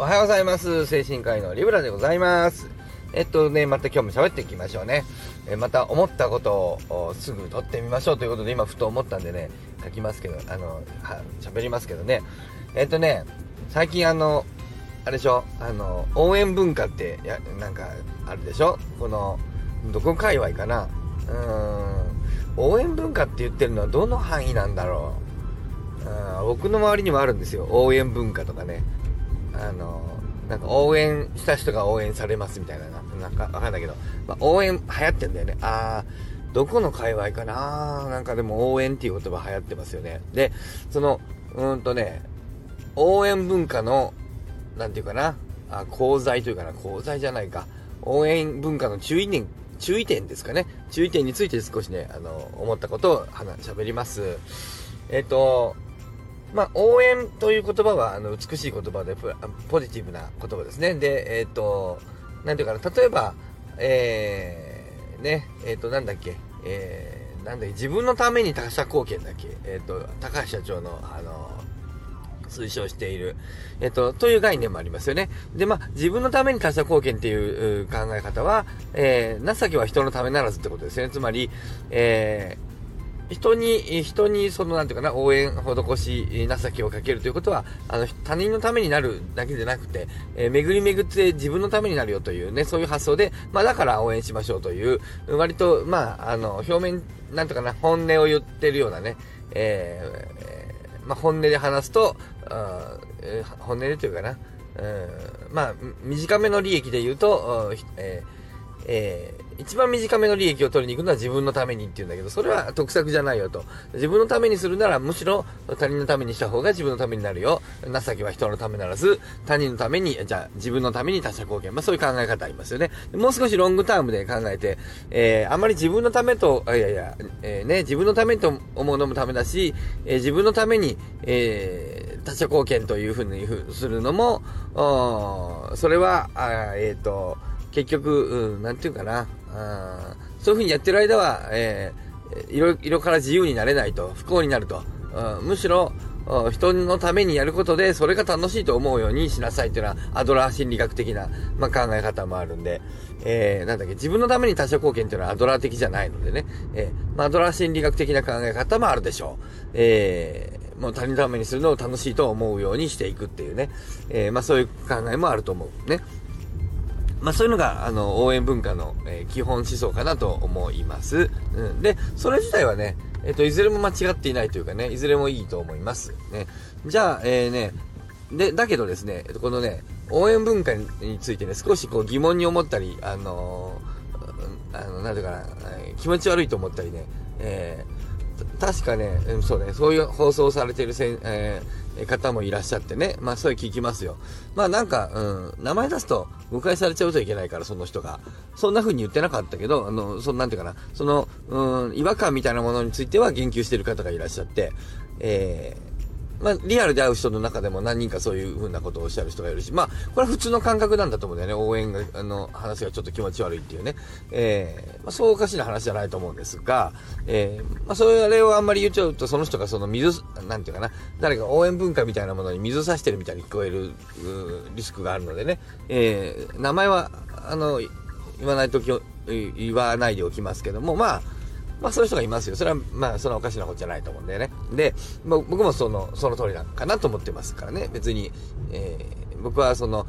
おはようございます。精神科医のリブラでございます。えっとね、また今日も喋っていきましょうね。えまた思ったことをすぐ撮ってみましょうということで、今ふと思ったんでね、書きますけど、あの、は、喋りますけどね。えっとね、最近あの、あれでしょ？あの、応援文化って、や、なんか、あるでしょ？この、どこ界隈かな？うーん、応援文化って言ってるのはどの範囲なんだろう？うん僕の周りにもあるんですよ。応援文化とかね。あの、なんか応援した人が応援されますみたいな、なんかわかんないけど、まあ、応援流行ってんだよね。あー、どこの界隈かななんかでも応援っていう言葉流行ってますよね。で、その、うーんとね、応援文化の、なんていうかな、あ、功罪というかな、功罪じゃないか。応援文化の注意点、注意点ですかね。注意点について少しね、あの、思ったことを話、喋ります。えっ、と、まあ、応援という言葉は、あの、美しい言葉で、ポジティブな言葉ですね。で、えっ、ー、と、なんていうかな、例えば、えー、ね、えっ、ー、と、なんだっけ、えー、なんだっけ、自分のために他者貢献だっけ、えっ、ー、と、高橋社長の、あの、推奨している、えっと、という概念もありますよね。で、まあ、自分のために他者貢献っていう考え方は、えー、情けは人のためならずってことですよね。つまり、えー、人に、人に、その、なんていうかな、応援、施し、情けをかけるということは、あの、他人のためになるだけでなくて、えー、巡り巡って自分のためになるよというね、そういう発想で、まあ、だから応援しましょうという、割と、まあ、あの、表面、なんとかな、本音を言ってるようなね、えー、まあ、本音で話すと、あえ、本音でというかな、うん、まあ、短めの利益で言うと、えーえー、一番短めの利益を取りに行くのは自分のためにって言うんだけど、それは得策じゃないよと。自分のためにするなら、むしろ他人のためにした方が自分のためになるよ。情けは人のためならず、他人のために、じゃあ自分のために他者貢献。まあそういう考え方ありますよね。もう少しロングタームで考えて、えー、あまり自分のためと、いやいや、えー、ね、自分のためと思うのもためだし、えー、自分のために、えー、他者貢献というふうにするのも、それは、あえっ、ー、と、結局、うん、なんていうかな、あそういう風にやってる間は、えー、色、色から自由になれないと、不幸になると。うん、むしろ、人のためにやることで、それが楽しいと思うようにしなさいっていうのは、アドラー心理学的な、まあ、考え方もあるんで、えー、なんだっけ、自分のために他者貢献っていうのはアドラー的じゃないのでね、えー、まあ、アドラー心理学的な考え方もあるでしょう。えー、もう他人のためにするのを楽しいと思うようにしていくっていうね、えー、まあ、そういう考えもあると思う。ね。まあそういうのが、あの、応援文化の、えー、基本思想かなと思います。うん。で、それ自体はね、えっ、ー、と、いずれも間違っていないというかね、いずれもいいと思います。ね。じゃあ、えー、ね、で、だけどですね、このね、応援文化についてね、少しこう疑問に思ったり、あのー、あの、なんていうかな、気持ち悪いと思ったりね、えー確かね、そうね、そういう放送されてるせん、えー、方もいらっしゃってね、まあそういう聞きますよ。まあなんか、うん、名前出すと誤解されちゃうといけないから、その人が。そんな風に言ってなかったけど、あの、その、なんていうかな、その、うん、違和感みたいなものについては言及してる方がいらっしゃって、え、まあ、リアルで会う人の中でも何人かそういう風なことをおっしゃる人がいるし、まあ、これは普通の感覚なんだと思うんだよね。応援が、あの、話がちょっと気持ち悪いっていうね。えー、まあ、そうおかしな話じゃないと思うんですが、えー、まあ、それをあんまり言っちゃうと、その人がその水、なんていうかな、誰か応援文化みたいなものに水さしてるみたいに聞こえる、リスクがあるのでね、えー、名前は、あの、言わないとき、言わないでおきますけども、まあ、まあそういう人がいますよ。それはまあそんなおかしなことじゃないと思うんだよね。で、僕もその、その通りなのかなと思ってますからね。別に、えー、僕はその、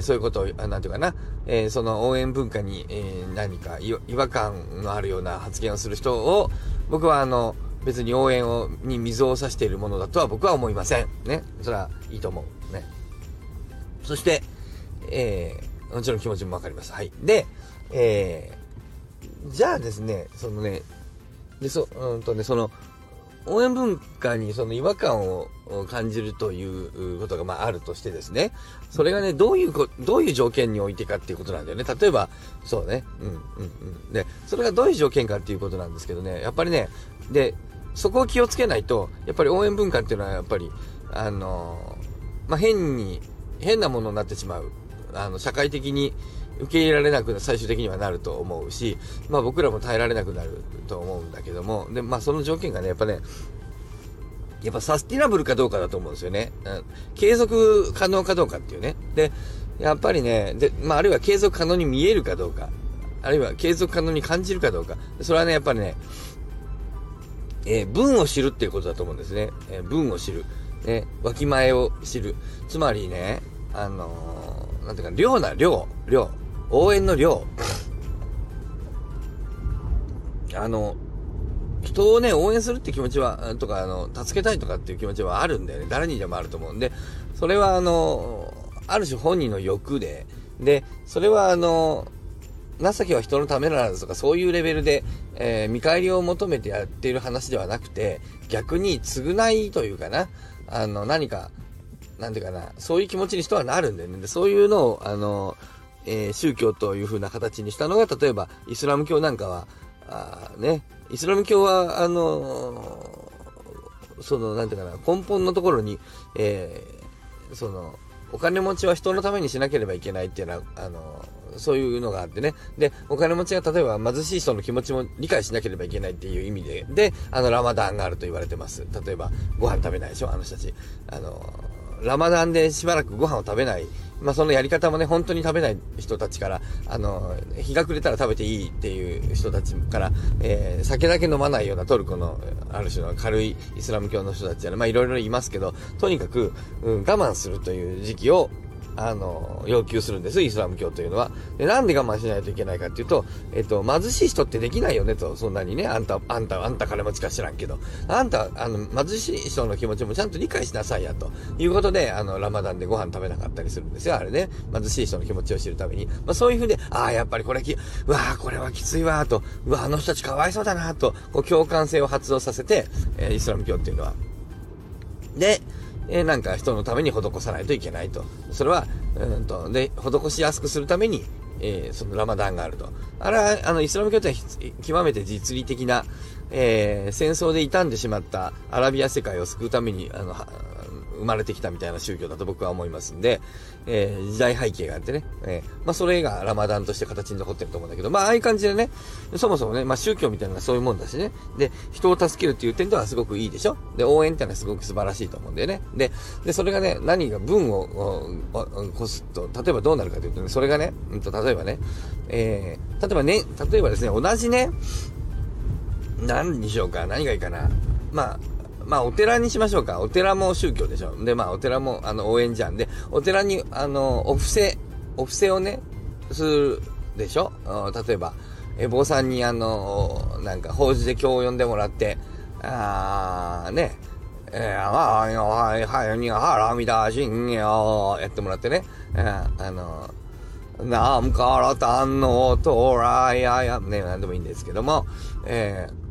そういうことを、なんていうかな、えー、その応援文化に、えー、何か違和感のあるような発言をする人を、僕はあの、別に応援を、に水を差しているものだとは僕は思いません。ね。それはいいと思う。ね。そして、えー、もちろん気持ちもわかります。はい。で、えー、じゃあですね、そのね、で、そ、うんとね、その、応援文化にその違和感を感じるということがまああるとしてですね、それがね、どういうこ、どういう条件においてかっていうことなんだよね。例えば、そうね、うん、うん、うん。で、それがどういう条件かっていうことなんですけどね、やっぱりね、で、そこを気をつけないと、やっぱり応援文化っていうのはやっぱり、あのまあ、変に、変なものになってしまう。あの、社会的に、受け入れられなく最終的にはなると思うし、まあ僕らも耐えられなくなると思うんだけども、で、まあその条件がね、やっぱね、やっぱサスティナブルかどうかだと思うんですよね。うん、継続可能かどうかっていうね。で、やっぱりね、で、まあ、あるいは継続可能に見えるかどうか。あるいは継続可能に感じるかどうか。それはね、やっぱりね、えー、文を知るっていうことだと思うんですね。えー、文を知る。ね、わきまえを知る。つまりね、あのー、なんていうか、量な量、量。応援の量。あの、人をね、応援するって気持ちは、とか、あの、助けたいとかっていう気持ちはあるんだよね。誰にでもあると思うんで、それはあの、ある種本人の欲で、で、それはあの、情けは人のためならずとか、そういうレベルで、えー、見返りを求めてやっている話ではなくて、逆に償いというかな、あの、何か、なんていうかな、そういう気持ちに人はなるんだよね。で、そういうのを、あの、えー、宗教という風な形にしたのが、例えば、イスラム教なんかは、あね、イスラム教は、あのー、その、なんていうかな、根本のところに、えー、その、お金持ちは人のためにしなければいけないっていうのは、あの、そういうのがあってね。で、お金持ちが例えば貧しい人の気持ちも理解しなければいけないっていう意味で、で、あの、ラマダンがあると言われてます。例えば、ご飯食べないでしょあの人たち。あのラマダンでしばらくご飯を食べないまあそのやり方もね、本当に食べない人たちから、あの、日が暮れたら食べていいっていう人たちから、えー、酒だけ飲まないようなトルコの、ある種の軽いイスラム教の人たちやら、まあいろいろいますけど、とにかく、うん、我慢するという時期を、あの、要求するんです、イスラム教というのは。で、なんで我慢しないといけないかっていうと、えっと、貧しい人ってできないよねと、そんなにね、あんた、あんた、あんた金持ちか知らんけど、あんた、あの、貧しい人の気持ちもちゃんと理解しなさいや、ということで、あの、ラマダンでご飯食べなかったりするんですよ、あれね。貧しい人の気持ちを知るために。まあ、そういうふうで、ああ、やっぱりこれき、うわあ、これはきついわ、と、うわあの人たちかわいそうだな、と、こう、共感性を発動させて、えー、イスラム教っていうのは。で、え、なんか人のために施さないといけないと。それは、うんと、で、施しやすくするために、えー、そのラマダンがあると。あれは、あの、イスラム教徒は極めて実利的な、えー、戦争で傷んでしまったアラビア世界を救うために、あの、生まれてきたみたいな宗教だと僕は思いますんで、えー、時代背景があってね、えー、まあそれがラマダンとして形に残ってると思うんだけど、まあああいう感じでね、そもそもね、まあ宗教みたいなのはそういうもんだしね、で、人を助けるっていう点ではすごくいいでしょ？で、応援ってのはすごく素晴らしいと思うんだよね。で、で、それがね、何が文を起こすと、例えばどうなるかというとね、それがね、うんと、例えばね、えー、例えばね、例えばですね、同じね、何にしようか、何がいいかな。まあ、まあ、お寺にしましょうか。お寺も宗教でしょ。で、まあ、お寺も、あの、応援じゃん。で、お寺に、あの、お布施、お布施をね、するでしょ例えば、え、坊さんに、あの、なんか、法事で今日呼んでもらって、あー、ね、えー、はい、はい、はい、にはらみだしんよ、やってもらってね、えー、あの、なんからたんのとらやや、ね、なんでもいいんですけども、えー、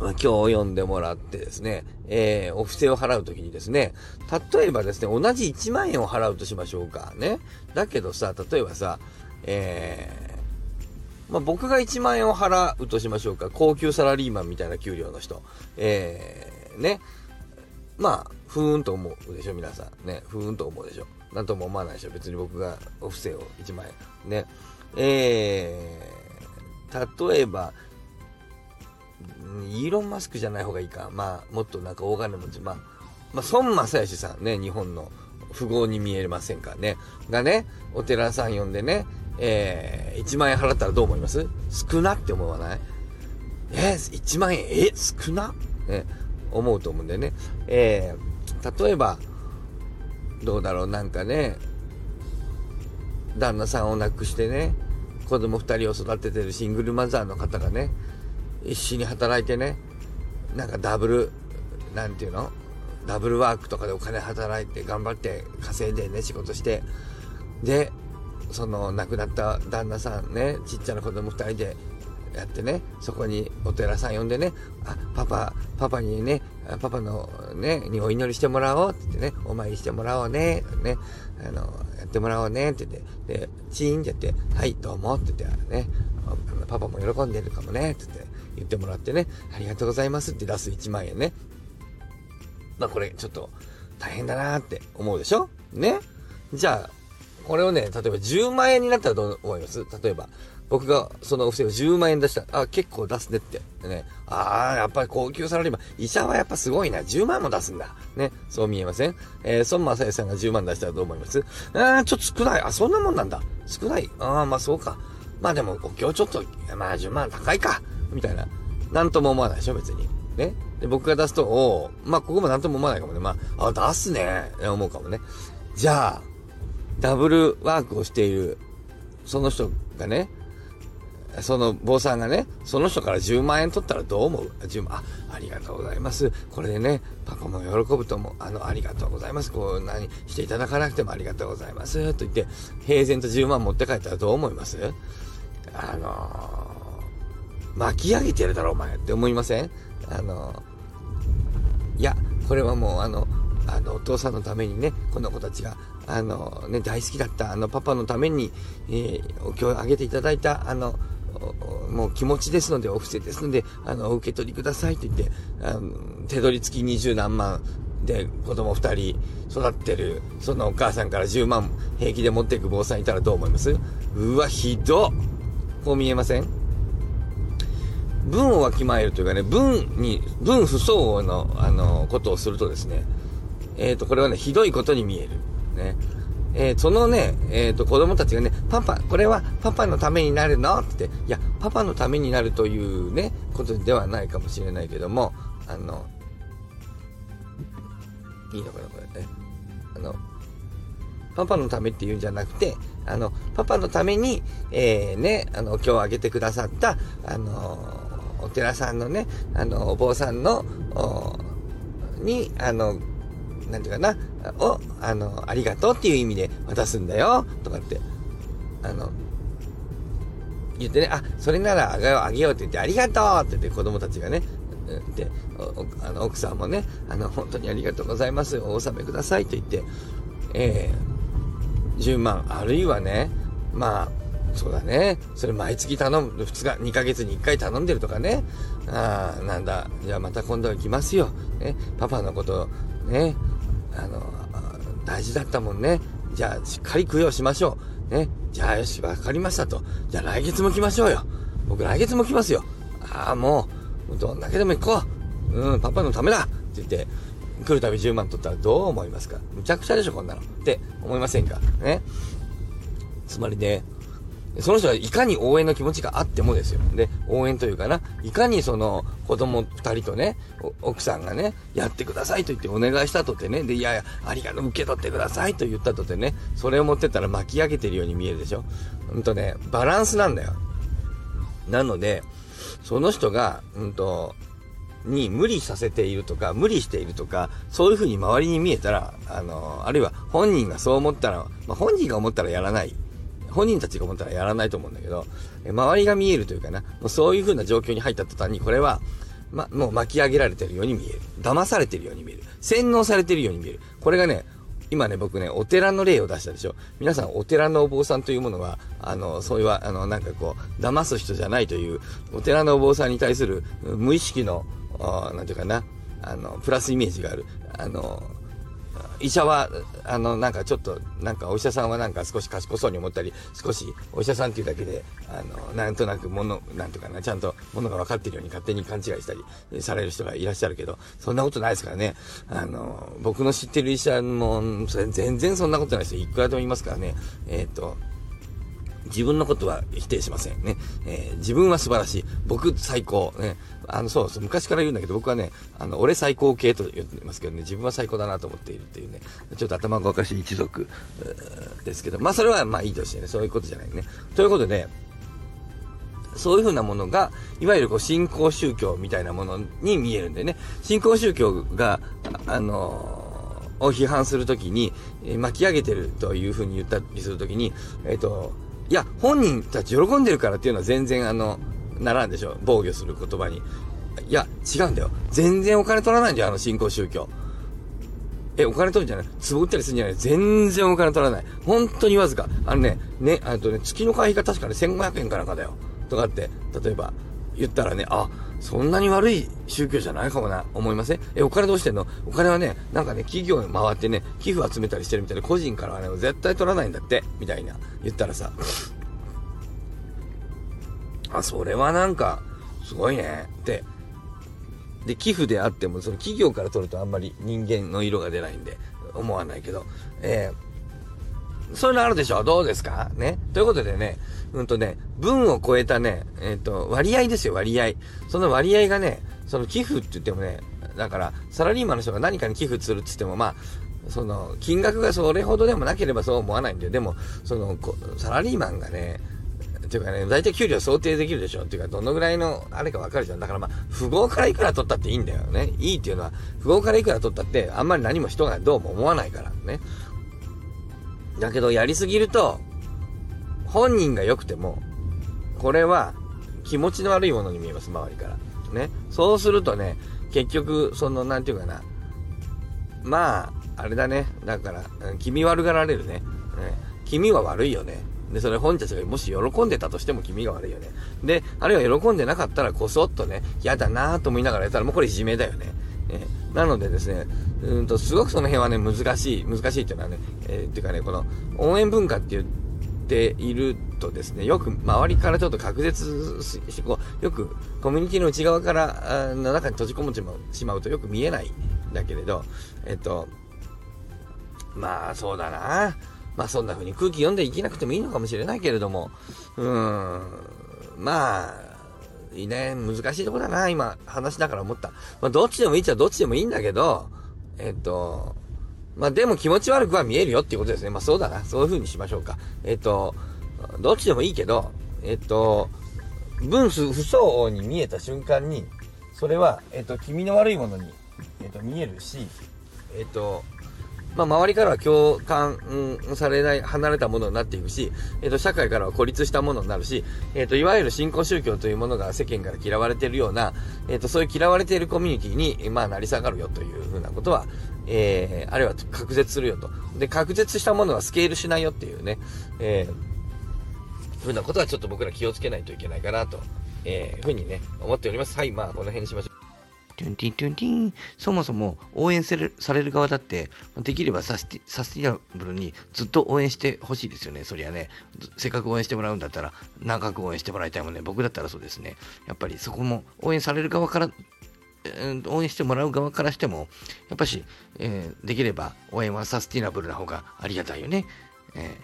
今日読んでもらってですね、えー、お布施を払うときにですね、例えばですね、同じ1万円を払うとしましょうか。ね。だけどさ、例えばさ、えー、まあ、僕が1万円を払うとしましょうか。高級サラリーマンみたいな給料の人。えー、ね。まあ、ふーんと思うでしょ、皆さん。ね。ふーんと思うでしょ。なんとも思わないでしょ。別に僕がお布施を1万円。ね。えー、例えば、イーロン・マスクじゃない方がいいか。まあ、もっとなんか大金持ち。まあ、まあ、孫正義さんね、日本の富豪に見えませんかね。がね、お寺さん呼んでね、えー、1万円払ったらどう思います？少なって思わない？えー、1万円、え？少な？ね、思うと思うんだよね。えー、例えば、どうだろう、なんかね、旦那さんを亡くしてね、子供2人を育ててるシングルマザーの方がね、一緒に働いてね、なんかダブル、なんていうの？ダブルワークとかでお金働いて頑張って稼いでね、仕事して、で、その亡くなった旦那さんね、ちっちゃな子供2人でやってね、そこにお寺さん呼んでね、あ、パパ、パパにね、パパのね、にお祈りしてもらおうって言ってね、お参りしてもらおうね、ね、あの、やってもらおうねって言って、で、チーンって言って、はい、どうもって言ってね、パパも喜んでるかもねって言って、言ってもらってね、ありがとうございますって出す1万円ね。まあこれちょっと大変だなって思うでしょ？ね？じゃあ、これをね、例えば10万円になったらどう思います？例えば、僕がそのお布施を10万円出したら。あ、結構出すねって。ね。ああ、やっぱり高級サラリーマン。医者はやっぱすごいな。10万も出すんだ。ね。そう見えません？えー、孫正義さんが10万出したらどう思います？ああ、ちょっと少ない。あ、そんなもんなんだ。少ない。ああ、まあそうか。まあでも、お経ちょっと、まあ10万高いか。みたいな。なんとも思わないでしょ、別に。ね。で、僕が出すと、おまあここもなんとも思わないかもね。まあ、あ、出すね。思うかもね。じゃあ、ダブルワークをしている、その人がね、その坊さんがね、その人から10万円取ったらどう思う ?10 万、あ、ありがとうございます。これでね、パパも喜ぶと思う。あの、ありがとうございます。こう、何していただかなくてもありがとうございます。と言って、平然と10万持って帰ったらどう思います？あのー、巻き上げてるだろ、お前って思いません？あの、いや、これはもう、あの、あの、お父さんのためにね、この子たちが、あの、ね、大好きだった、あの、パパのために、えー、お経をあげていただいた、あの、もう気持ちですので、お布施ですので、あの、お受け取りくださいと言って、あの手取り付き二十何万で子供二人育ってる、そのお母さんから10万平気で持っていく坊さんいたらどう思います？うわ、ひどこう見えません？文をわきまえるというかね、文に、文不相応の、あの、ことをするとですね、えっ、ー、と、これはね、ひどいことに見える。ね。えー、そのね、えっ、ー、と、子供たちがね、パパ、これはパパのためになるのって、いや、パパのためになるというね、ことではないかもしれないけども、あの、いいのかな、これね。あの、パパのためっていうんじゃなくて、あの、パパのために、えー、ね、あの、今日あげてくださった、あの、お寺さんのね、あの、お坊さんの、に、あの、なんていうかな、を、あの、ありがとうっていう意味で渡すんだよ、とかって、あの、言ってね、あ、それならあげよう、あげようって言って、ありがとうって言って子供たちがね、で、あの、奥さんもね、あの、本当にありがとうございます。お納めくださいと言って、えー、10万、あるいはね、まあ、そうだね。それ毎月頼む、2日、2ヶ月に1回頼んでるとかね。ああ、なんだ。じゃあまた今度は行きますよ。ね。パパのこと、ね。あの、大事だったもんね。じゃあ、しっかり供養しましょう。ね。じゃあ、よし、わかりましたと。じゃあ、来月も来ましょうよ。僕、来月も来ますよ。ああ、もう、どんだけでも行こう。うん、パパのためだって言って、来るたび10万取ったらどう思いますか？むちゃくちゃでしょ、こんなの。って思いませんか？ね。つまりね、その人はいかに応援の気持ちがあってもですよ。で、応援というかな、いかにその子供二人とね、奥さんがね、やってくださいと言ってお願いしたとてね、で、いやいや、ありがとう、受け取ってくださいと言ったとてね、それを持ってったら巻き上げてるように見えるでしょ。うんとね、バランスなんだよ。なので、その人が、うんと、に無理させているとか、無理しているとか、そういう風に周りに見えたら、あの、あるいは本人がそう思ったら、まあ、本人が思ったらやらない。本人たちが思ったらやらないと思うんだけど、周りが見えるというかな、もうそういう風な状況に入った途端に、これは、ま、もう巻き上げられてるように見える。騙されてるように見える。洗脳されてるように見える。これがね、今ね、僕ね、お寺の例を出したでしょ。皆さん、お寺のお坊さんというものは、あの、そういう、あの、なんかこう、騙す人じゃないという、お寺のお坊さんに対する無意識の、なんていうかな、あの、プラスイメージがある。あの、医者は、あの、なんかちょっと、なんかお医者さんはなんか少し賢そうに思ったり、少しお医者さんっていうだけで、あの、なんとなくもの、なんとかな、ちゃんとものが分かってるように勝手に勘違いしたりされる人がいらっしゃるけど、そんなことないですからね。あの、僕の知ってる医者も、全然そんなことない人。いくらでもいますからね。えっ、ー、と、自分のことは否定しませんね。えー、自分は素晴らしい。僕最高。ね。あの、そうそう、昔から言うんだけど、僕はね、あの、俺最高系と言ってますけどね、自分は最高だなと思っているっていうね、ちょっと頭がおかしい一族、ですけど、まあそれはまあいいとしてね、そういうことじゃないね。ということで、そういうふうなものが、いわゆるこう新興宗教みたいなものに見えるんでね、新興宗教が、あのー、を批判するときに、えー、巻き上げてるというふうに言ったりするときに、えっ、ー、と、いや、本人たち喜んでるからっていうのは全然あの、ならんでしょ。防御する言葉に。いや、違うんだよ。全然お金取らないんだよ、あの新興宗教。え、お金取るんじゃない？壺売ったりするんじゃない？全然お金取らない。本当にわずか。あのね、ね、あとね、月の会費が確かね、1500円かなんかだよ。とかって、例えば、言ったらね、あ、そんなに悪い宗教じゃないかもな、思いません？え、お金どうしてんの？お金はね、なんかね、企業に回ってね、寄付集めたりしてるみたいで、個人からはね、絶対取らないんだって、みたいな、言ったらさ、あ、それはなんか、すごいね。って。で、寄付であっても、その企業から取るとあんまり人間の色が出ないんで、思わないけど、えー、そういうのあるでしょ？どうですか？ね？ということでね、うんとね、分を超えたね、えっ、ー、と、割合ですよ、割合。その割合がね、その寄付って言ってもね、だから、サラリーマンの人が何かに寄付するって言っても、まあ、その、金額がそれほどでもなければそう思わないんだよ。でも、その、サラリーマンがね、っていうかね、大体給料想定できるでしょ？っていうか、どのぐらいの、あれかわかるじゃん。だからまあ、富豪からいくら取ったっていいんだよね。いいっていうのは、富豪からいくら取ったって、あんまり何も人がどうも思わないからね。だけど、やりすぎると、本人が良くても、これは、気持ちの悪いものに見えます、周りから。ね。そうするとね、結局、その、なんていうかな。まあ、あれだね。だから、君悪がられるね。ね君は悪いよね。で、それ本人たちがもし喜んでたとしても君が悪いよね。で、あるいは喜んでなかったらこそっとね、嫌だなぁと思いながらやったらもうこれいじめだよね。え、なのでですね、うんと、すごくその辺はね、難しい、難しいっていうのはね、えー、っていうかね、この応援文化って言っているとですね、よく周りからちょっと隔絶して、こう、よくコミュニティの内側からの中に閉じ込めてしまうとよく見えないんだけれど、えっと、まあそうだなまあそんな風に空気読んで生きなくてもいいのかもしれないけれども、うーん、まあ、いいね、難しいとこだな、今、話だから思った。まあどっちでもいいっちゃどっちでもいいんだけど、えっと、まあでも気持ち悪くは見えるよっていうことですね。まあそうだな、そういう風にしましょうか。えっと、どっちでもいいけど、えっと、分数不相応に見えた瞬間に、それは、えっと、気味の悪いものに、えっと、見えるし、えっと、まあ、周りからは共感、されない、離れたものになっていくし、えっ、ー、と、社会からは孤立したものになるし、えっ、ー、と、いわゆる信仰宗教というものが世間から嫌われているような、えっ、ー、と、そういう嫌われているコミュニティに、まあ、なり下がるよというふうなことは、えー、あるいは隔絶するよと。で、隔絶したものはスケールしないよっていうね、えー、ふうなことはちょっと僕ら気をつけないといけないかなと、えー、ふうにね、思っております。はい、まあ、この辺にしましょう。トゥンティントゥンティン。そもそも応援される側だって、できればサスティナブルにずっと応援してほしいですよね。そりゃね、せっかく応援してもらうんだったら、長く応援してもらいたいもんね。僕だったらそうですね。やっぱりそこも応援される側から、応援してもらう側からしても、やっぱし、えー、できれば応援はサスティナブルな方がありがたいよね。え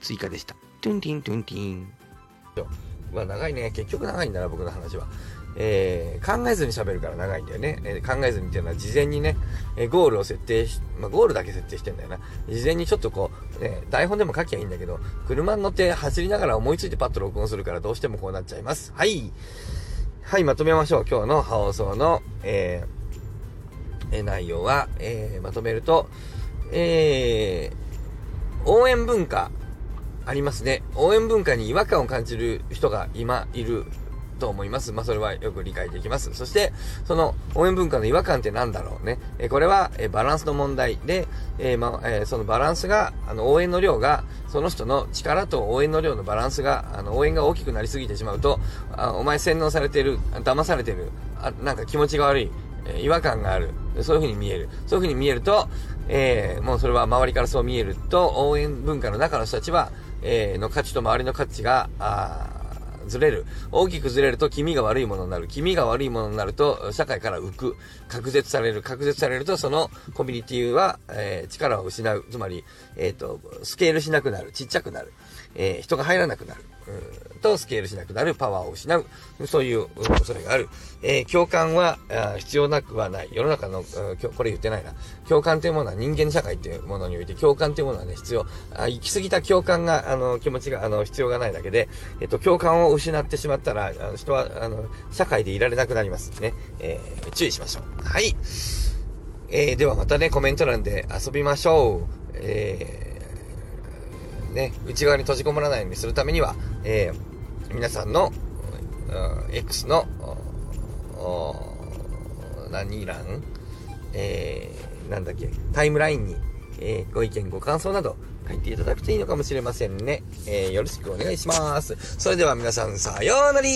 ー、追加でした。トゥンティントゥンティン。まあ長いね。結局長いんだな、僕の話は。えー、考えずに喋るから長いんだよね。えー、考えずにっていうのは事前にね、えー、ゴールを設定し、まあ、ゴールだけ設定してんだよな。事前にちょっとこう、ね、台本でも書きゃいいんだけど、車に乗って走りながら思いついてパッと録音するからどうしてもこうなっちゃいます。はい。はい、まとめましょう。今日の放送の、えー、内容は、え、まとめると、え、応援文化、ありますね。応援文化に違和感を感じる人が今いると思います。まあ、それはよく理解できます。そして、その応援文化の違和感って何だろうね。えこれは、えバランスの問題で、えー、まえー、そのバランスが、あの、応援の量が、その人の力と応援の量のバランスが、あの、応援が大きくなりすぎてしまうと、あお前洗脳されてる、騙されてる、あなんか気持ちが悪い、え違和感がある。そういう風に見える。そういう風に見えると、えー、もうそれは周りからそう見えると、応援文化の中の人たちは、えー、の価値と周りの価値が、あずれる。大きくずれると気味が悪いものになる。気味が悪いものになると、社会から浮く。隔絶される。隔絶されると、そのコミュニティは、えー、力を失う。つまり、えっ、ー、と、スケールしなくなる。ちっちゃくなる。えー、人が入らなくなる。うんとスケールしなくなる、パワーを失う、そういう恐れがある。えー、共感は必要なくはない。世の中の、これ言ってないな。共感というものは人間社会というものにおいて、共感というものはね、必要。あ行き過ぎた共感が、あの、気持ちが、あの、必要がないだけで、えっと、共感を失ってしまったら、あの人は、あの、社会でいられなくなりますね。えー、注意しましょう。はい。えー、ではまたね、コメント欄で遊びましょう。えーね、内側に閉じこもらないようにするためには、えー、皆さんの、X の、何欄えー、なんだっけ、タイムラインに、えー、ご意見、ご感想など書いていただくといいのかもしれませんね。えー、よろしくお願いします。それでは皆さん、さようなら